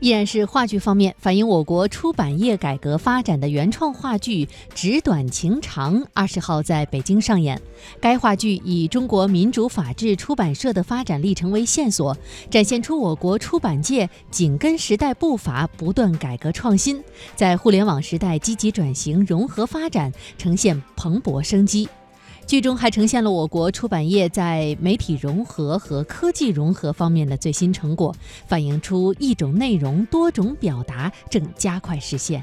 依然是话剧方面，反映我国出版业改革发展的原创话剧《纸短情长》二十号在北京上演。该话剧以中国民主法治出版社的发展历程为线索，展现出我国出版界紧跟时代步伐，不断改革创新，在互联网时代积极转型融合发展，呈现蓬勃生机。剧中还呈现了我国出版业在媒体融合和科技融合方面的最新成果，反映出一种内容多种表达正加快实现。